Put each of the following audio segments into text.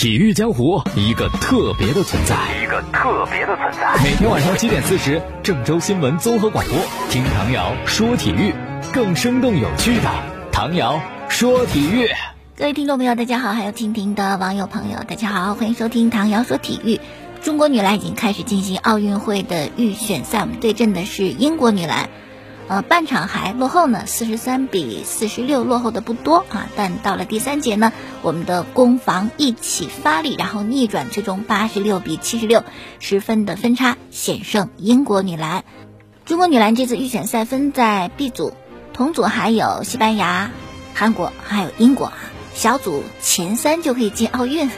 体育江湖一个特别的存在，一个特别的存在。每天晚上七点四十，郑州新闻综合广播，听唐瑶说体育，更生动有趣的唐瑶说体育。各位听众朋友，大家好；还有蜻蜓的网友朋友，大家好，欢迎收听唐瑶说体育。中国女篮已经开始进行奥运会的预选赛，我们对阵的是英国女篮。呃，半场还落后呢，四十三比四十六，落后的不多啊。但到了第三节呢，我们的攻防一起发力，然后逆转，最终八十六比七十六，十分的分差险胜英国女篮。中国女篮这次预选赛分在 B 组，同组还有西班牙、韩国还有英国啊。小组前三就可以进奥运，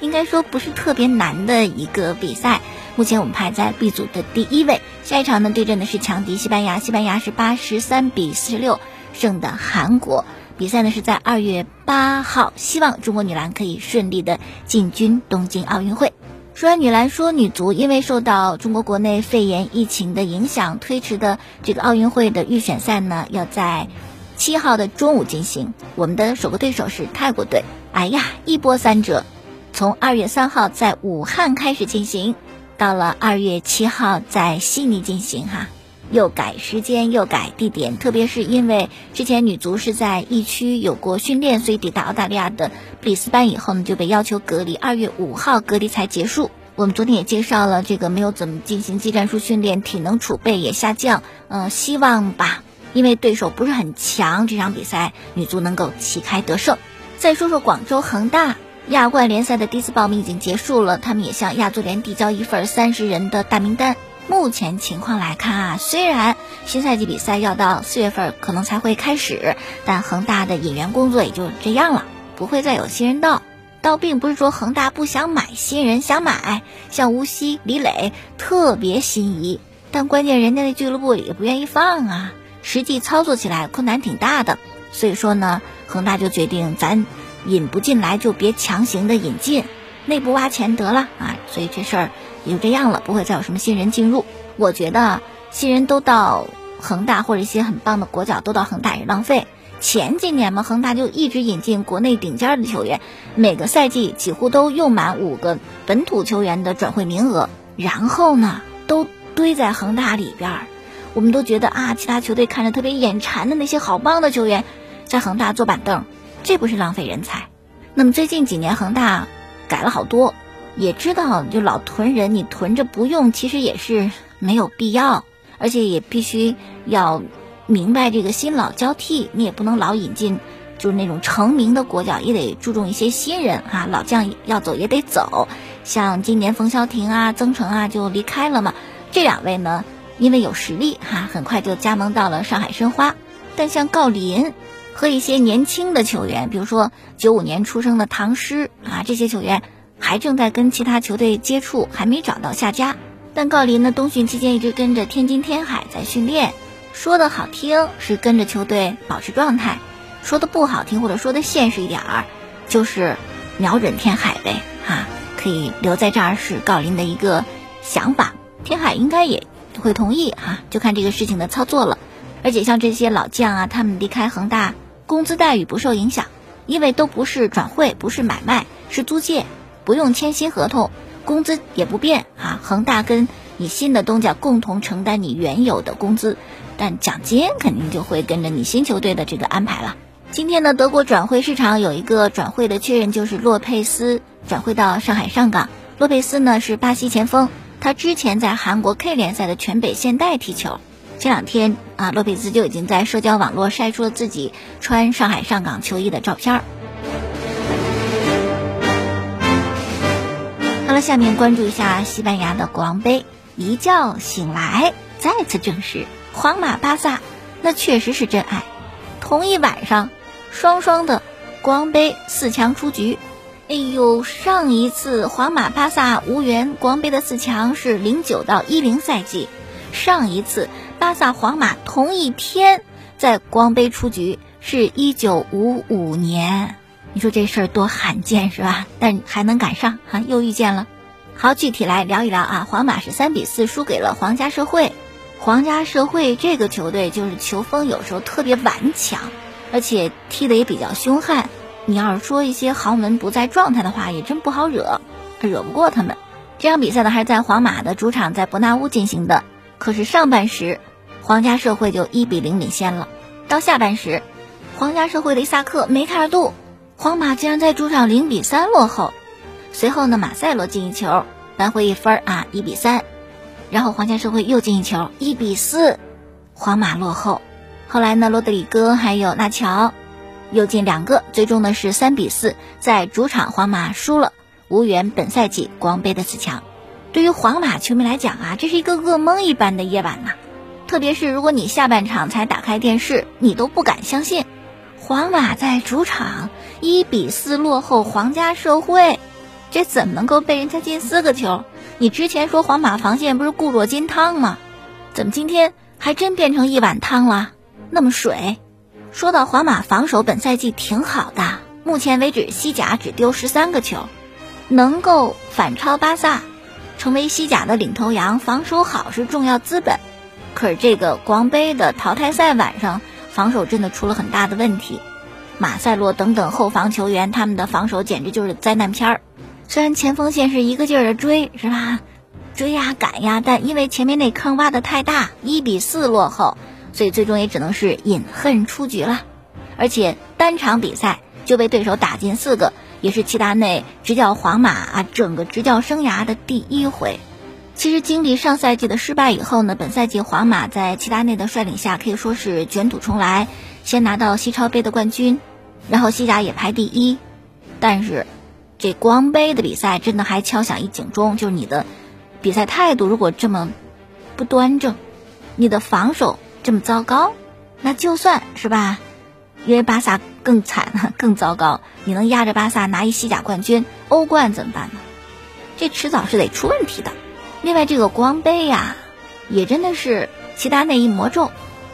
应该说不是特别难的一个比赛。目前我们排在 B 组的第一位。下一场呢，对阵的是强敌西班牙，西班牙是八十三比四十六胜的韩国。比赛呢是在二月八号，希望中国女篮可以顺利的进军东京奥运会。说完女篮，说女足，因为受到中国国内肺炎疫情的影响，推迟的这个奥运会的预选赛呢，要在七号的中午进行。我们的首个对手是泰国队，哎呀，一波三折，从二月三号在武汉开始进行。到了二月七号，在悉尼进行哈，又改时间又改地点，特别是因为之前女足是在疫区有过训练，所以抵达澳大利亚的布里斯班以后呢，就被要求隔离，二月五号隔离才结束。我们昨天也介绍了这个没有怎么进行技战术训练，体能储备也下降，嗯，希望吧，因为对手不是很强，这场比赛女足能够旗开得胜。再说说广州恒大。亚冠联赛的第一次报名已经结束了，他们也向亚足联递交一份三十人的大名单。目前情况来看啊，虽然新赛季比赛要到四月份可能才会开始，但恒大的引援工作也就这样了，不会再有新人到。倒并不是说恒大不想买新人，想买，像吴曦、李磊特别心仪，但关键人家那俱乐部也不愿意放啊，实际操作起来困难挺大的。所以说呢，恒大就决定咱。引不进来就别强行的引进，内部挖钱得了啊！所以这事儿也就这样了，不会再有什么新人进入。我觉得新人都到恒大或者一些很棒的国脚都到恒大也浪费。前几年嘛，恒大就一直引进国内顶尖的球员，每个赛季几乎都用满五个本土球员的转会名额，然后呢都堆在恒大里边儿。我们都觉得啊，其他球队看着特别眼馋的那些好棒的球员，在恒大坐板凳。这不是浪费人才。那么最近几年恒大改了好多，也知道就老囤人，你囤着不用，其实也是没有必要。而且也必须要明白这个新老交替，你也不能老引进就是那种成名的国脚，也得注重一些新人哈。老将要走也得走，像今年冯潇霆啊、曾诚啊就离开了嘛。这两位呢，因为有实力哈，很快就加盟到了上海申花。但像郜林。和一些年轻的球员，比如说九五年出生的唐诗啊，这些球员还正在跟其他球队接触，还没找到下家。但郜林呢，冬训期间一直跟着天津天海在训练，说的好听是跟着球队保持状态，说的不好听或者说的现实一点儿，就是瞄准天海呗，哈，可以留在这儿是郜林的一个想法，天海应该也会同意哈，就看这个事情的操作了。而且像这些老将啊，他们离开恒大。工资待遇不受影响，因为都不是转会，不是买卖，是租借，不用签新合同，工资也不变啊。恒大跟你新的东家共同承担你原有的工资，但奖金肯定就会跟着你新球队的这个安排了。今天呢，德国转会市场有一个转会的确认，就是洛佩斯转会到上海上港。洛佩斯呢是巴西前锋，他之前在韩国 K 联赛的全北现代踢球。前两天啊，洛佩兹就已经在社交网络晒出了自己穿上海上港球衣的照片儿。好了，下面关注一下西班牙的国王杯，一觉醒来再次证实，皇马巴萨那确实是真爱。同一晚上，双双的国王杯四强出局。哎呦，上一次皇马巴萨无缘国王杯的四强是零九到一零赛季。上一次巴萨皇马同一天在光杯出局是一九五五年，你说这事儿多罕见是吧？但还能赶上哈，又遇见了。好，具体来聊一聊啊。皇马是三比四输给了皇家社会，皇家社会这个球队就是球风有时候特别顽强，而且踢得也比较凶悍。你要是说一些豪门不在状态的话，也真不好惹，惹不过他们。这场比赛呢，还是在皇马的主场，在伯纳乌进行的。可是上半时，皇家社会就一比零领先了。到下半时，皇家社会的伊萨克梅开二度，皇马竟然在主场零比三落后。随后呢，马塞罗进一球，扳回一分啊，一比三。然后皇家社会又进一球，一比四，皇马落后。后来呢，罗德里戈还有纳乔又进两个，最终呢是三比四，在主场皇马输了，无缘本赛季国王杯的四强。对于皇马球迷来讲啊，这是一个噩梦一般的夜晚呐。特别是如果你下半场才打开电视，你都不敢相信，皇马在主场一比四落后皇家社会，这怎么能够被人家进四个球？你之前说皇马防线不是固若金汤吗？怎么今天还真变成一碗汤了？那么水。说到皇马防守，本赛季挺好的，目前为止西甲只丢十三个球，能够反超巴萨，成为西甲的领头羊。防守好是重要资本，可是这个国王杯的淘汰赛晚上，防守真的出了很大的问题。马塞洛等等后防球员，他们的防守简直就是灾难片儿。虽然前锋线是一个劲儿的追，是吧？追呀赶呀，但因为前面那坑挖的太大，一比四落后，所以最终也只能是饮恨出局了。而且单场比赛就被对手打进四个，也是齐达内执教皇马啊整个执教生涯的第一回。其实经历上赛季的失败以后呢，本赛季皇马在齐达内的率领下可以说是卷土重来，先拿到西超杯的冠军，然后西甲也排第一，但是。这国王杯的比赛真的还敲响一警钟，就是你的比赛态度如果这么不端正，你的防守这么糟糕，那就算是吧，因为巴萨更惨 更糟糕，你能压着巴萨拿一西甲冠军、欧冠怎么办呢？这迟早是得出问题的。另外，这个国王杯呀，也真的是齐达内一魔咒，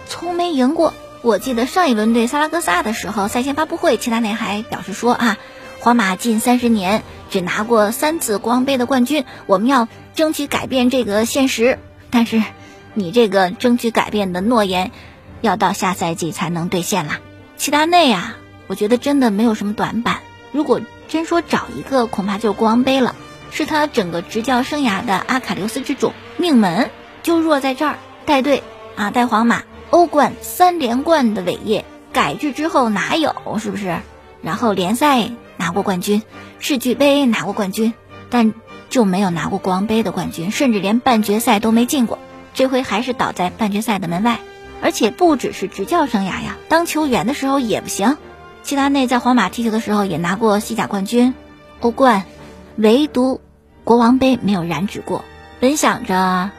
从没赢过。我记得上一轮对萨拉戈萨的时候，赛前发布会，齐达内还表示说啊。皇马近三十年只拿过三次国王杯的冠军，我们要争取改变这个现实。但是，你这个争取改变的诺言，要到下赛季才能兑现啦。齐达内啊，我觉得真的没有什么短板。如果真说找一个，恐怕就是国王杯了，是他整个执教生涯的阿卡琉斯之主，命门就弱在这儿。带队啊，带皇马欧冠三连冠的伟业，改制之后哪有？是不是？然后联赛。拿过冠军，世俱杯拿过冠军，但就没有拿过国王杯的冠军，甚至连半决赛都没进过。这回还是倒在半决赛的门外，而且不只是执教生涯呀，当球员的时候也不行。齐达内在皇马踢球的时候也拿过西甲冠军、欧冠，唯独国王杯没有染指过。本想着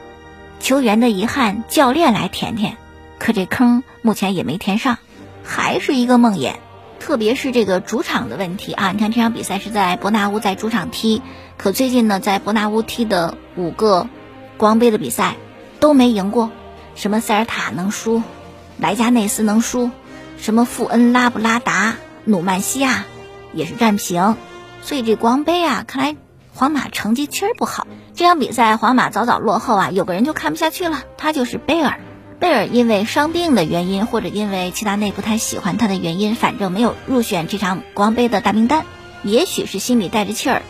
球员的遗憾，教练来填填，可这坑目前也没填上，还是一个梦魇。特别是这个主场的问题啊！你看这场比赛是在伯纳乌在主场踢，可最近呢，在伯纳乌踢的五个国王杯的比赛都没赢过。什么塞尔塔能输，莱加内斯能输，什么富恩拉布拉达、努曼西亚也是战平。所以这国王杯啊，看来皇马成绩确实不好。这场比赛皇马早早落后啊，有个人就看不下去了，他就是贝尔。贝尔因为伤病的原因，或者因为齐达内不太喜欢他的原因，反正没有入选这场国王杯的大名单。也许是心里带着气儿，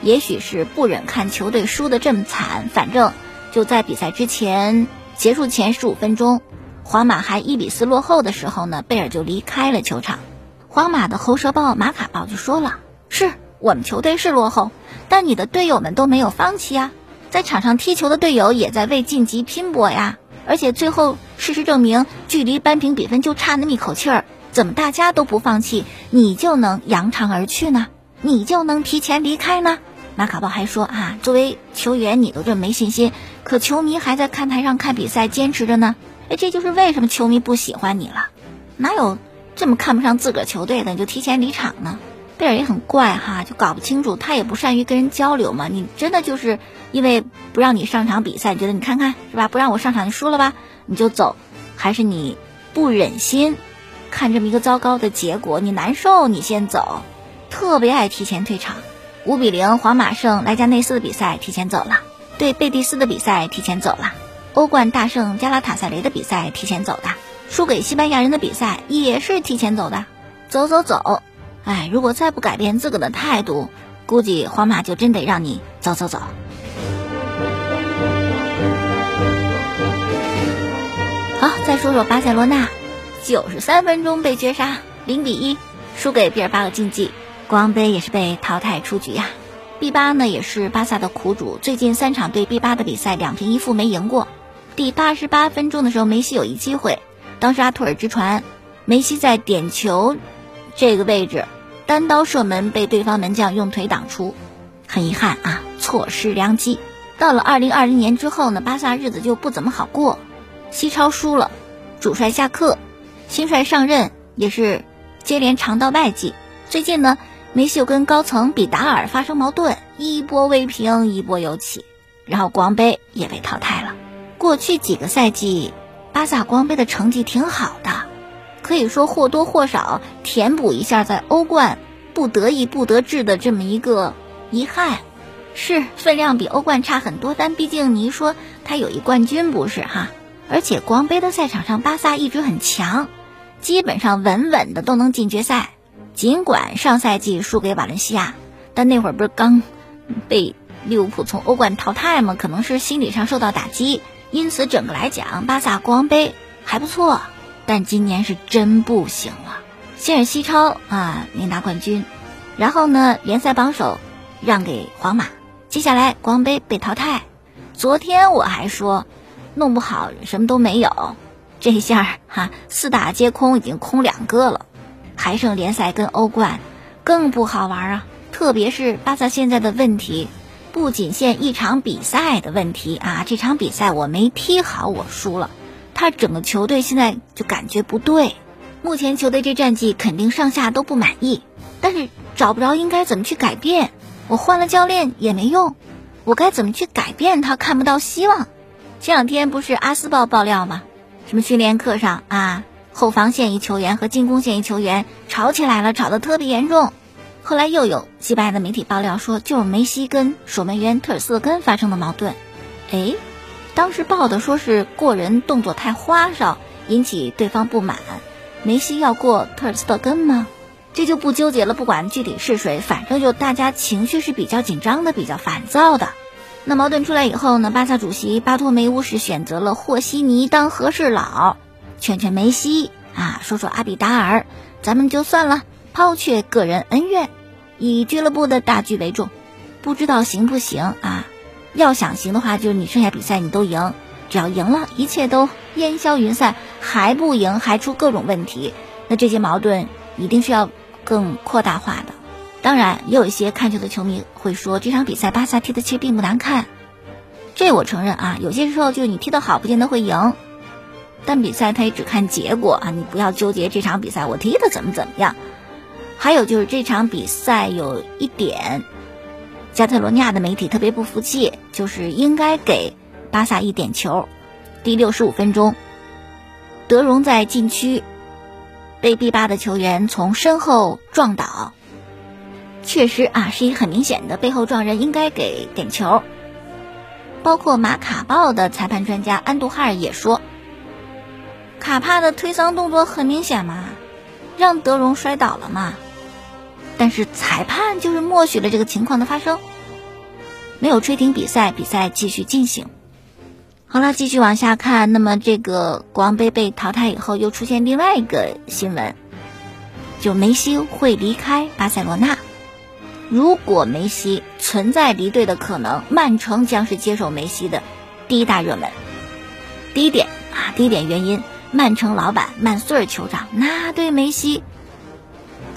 也许是不忍看球队输得这么惨。反正就在比赛之前结束前十五分钟，皇马还一比四落后的时候呢，贝尔就离开了球场。皇马的喉舌报马卡报就说了：“是我们球队是落后，但你的队友们都没有放弃呀，在场上踢球的队友也在为晋级拼搏呀。”而且最后，事实证明，距离扳平比分就差那么一口气儿，怎么大家都不放弃，你就能扬长而去呢？你就能提前离开呢？马卡报还说啊，作为球员你都这么没信心，可球迷还在看台上看比赛坚持着呢。哎，这就是为什么球迷不喜欢你了。哪有这么看不上自个儿球队的你就提前离场呢？贝尔也很怪哈，就搞不清楚，他也不善于跟人交流嘛。你真的就是因为不让你上场比赛，觉得你看看是吧？不让我上场，你输了吧，你就走，还是你不忍心看这么一个糟糕的结果，你难受，你先走，特别爱提前退场。五比零，皇马胜莱加内斯的比赛提前走了，对贝蒂斯的比赛提前走了，欧冠大胜加拉塔萨雷的比赛提前走的，输给西班牙人的比赛也是提前走的，走走走。哎，如果再不改变自个的态度，估计皇马就真得让你走走走。好，再说说巴塞罗那，九十三分钟被绝杀，零比一输给毕尔巴鄂竞技，国王杯也是被淘汰出局呀。B 八呢也是巴萨的苦主，最近三场对 B 八的比赛两平一负没赢过。第八十八分钟的时候，梅西有一机会，当时阿图尔直传，梅西在点球这个位置。单刀射门被对方门将用腿挡出，很遗憾啊，错失良机。到了二零二零年之后呢，巴萨日子就不怎么好过，西超输了，主帅下课，新帅上任也是接连尝到败绩。最近呢，梅西又跟高层比达尔发生矛盾，一波未平一波又起，然后国王杯也被淘汰了。过去几个赛季，巴萨国王杯的成绩挺好的。可以说或多或少填补一下在欧冠不得已不得志的这么一个遗憾，是分量比欧冠差很多，但毕竟你一说他有一冠军不是哈？而且国王杯的赛场上，巴萨一直很强，基本上稳稳的都能进决赛。尽管上赛季输给瓦伦西亚，但那会儿不是刚被利物浦从欧冠淘汰吗？可能是心理上受到打击，因此整个来讲，巴萨国王杯还不错。但今年是真不行了，先是西超啊没拿冠军，然后呢联赛榜首让给皇马，接下来光杯被淘汰。昨天我还说弄不好什么都没有，这下哈四大皆空，已经空两个了，还剩联赛跟欧冠，更不好玩啊！特别是巴萨现在的问题，不仅限一场比赛的问题啊，这场比赛我没踢好，我输了。他整个球队现在就感觉不对，目前球队这战绩肯定上下都不满意，但是找不着应该怎么去改变。我换了教练也没用，我该怎么去改变？他看不到希望。这两天不是阿斯报爆料吗？什么训练课上啊，后防线一球员和进攻线一球员吵起来了，吵得特别严重。后来又有西班牙的媒体爆料说，就是梅西跟守门员特尔斯根发生的矛盾。哎。当时报的说是过人动作太花哨，引起对方不满。梅西要过特尔斯特根吗？这就不纠结了，不管具体是谁，反正就大家情绪是比较紧张的，比较烦躁的。那矛盾出来以后呢，巴萨主席巴托梅乌是选择了和稀泥当和事佬，劝劝梅西啊，说说阿比达尔，咱们就算了，抛却个人恩怨，以俱乐部的大局为重。不知道行不行啊？要想行的话，就是你剩下比赛你都赢，只要赢了，一切都烟消云散；还不赢，还出各种问题，那这些矛盾一定是要更扩大化的。当然，也有一些看球的球迷会说，这场比赛巴萨踢的其实并不难看，这我承认啊。有些时候就是你踢得好，不见得会赢，但比赛他也只看结果啊，你不要纠结这场比赛我踢的怎么怎么样。还有就是这场比赛有一点。加泰罗尼亚的媒体特别不服气，就是应该给巴萨一点球。第六十五分钟，德容在禁区被 B 八的球员从身后撞倒，确实啊是一个很明显的背后撞人，应该给点球。包括马卡报的裁判专家安杜哈尔也说，卡帕的推搡动作很明显嘛，让德容摔倒了嘛。但是裁判就是默许了这个情况的发生，没有吹停比赛，比赛继续进行。好了，继续往下看。那么这个国王杯被淘汰以后，又出现另外一个新闻，就梅西会离开巴塞罗那。如果梅西存在离队的可能，曼城将是接手梅西的第一大热门。第一点啊，第一点原因，曼城老板曼苏尔酋长那对梅西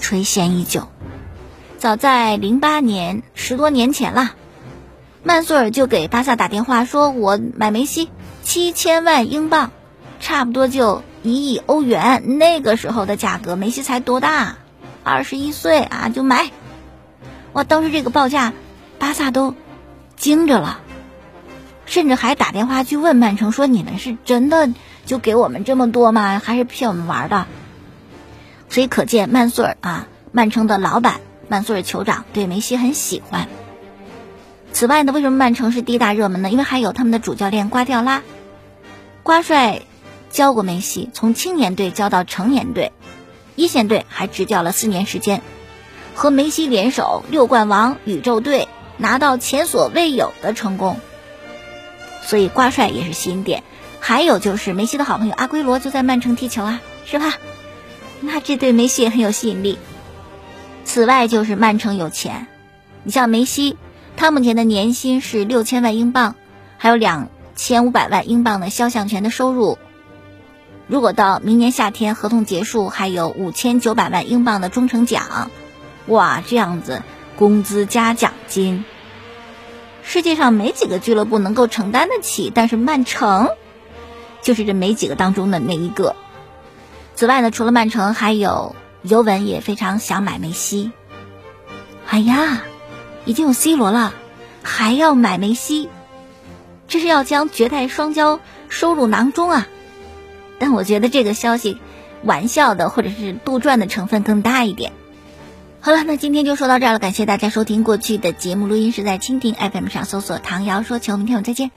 垂涎已久。早在零八年，十多年前了，曼苏尔就给巴萨打电话说：“我买梅西七千万英镑，差不多就一亿欧元。那个时候的价格，梅西才多大？二十一岁啊，就买。哇，当时这个报价，巴萨都惊着了，甚至还打电话去问曼城说：你们是真的就给我们这么多吗？还是骗我们玩的？所以可见曼苏尔啊，曼城的老板。”曼苏尔酋长对梅西很喜欢。此外呢，为什么曼城是第一大热门呢？因为还有他们的主教练瓜迪奥拉，瓜帅教过梅西，从青年队教到成年队，一线队还执教了四年时间。和梅西联手六冠王宇宙队拿到前所未有的成功，所以瓜帅也是新点。还有就是梅西的好朋友阿圭罗就在曼城踢球啊，是吧？那这对梅西也很有吸引力。此外就是曼城有钱，你像梅西，他目前的年薪是六千万英镑，还有两千五百万英镑的肖像权的收入。如果到明年夏天合同结束，还有五千九百万英镑的忠诚奖，哇，这样子工资加奖金，世界上没几个俱乐部能够承担得起，但是曼城就是这没几个当中的那一个。此外呢，除了曼城，还有尤文也非常想买梅西。哎呀，已经有 C 罗了，还要买梅西，这是要将绝代双骄收入囊中啊！但我觉得这个消息，玩笑的或者是杜撰的成分更大一点。好了，那今天就说到这儿了，感谢大家收听过去的节目录音是在蜻蜓 FM 上搜索“唐瑶说球”，明天我们再见。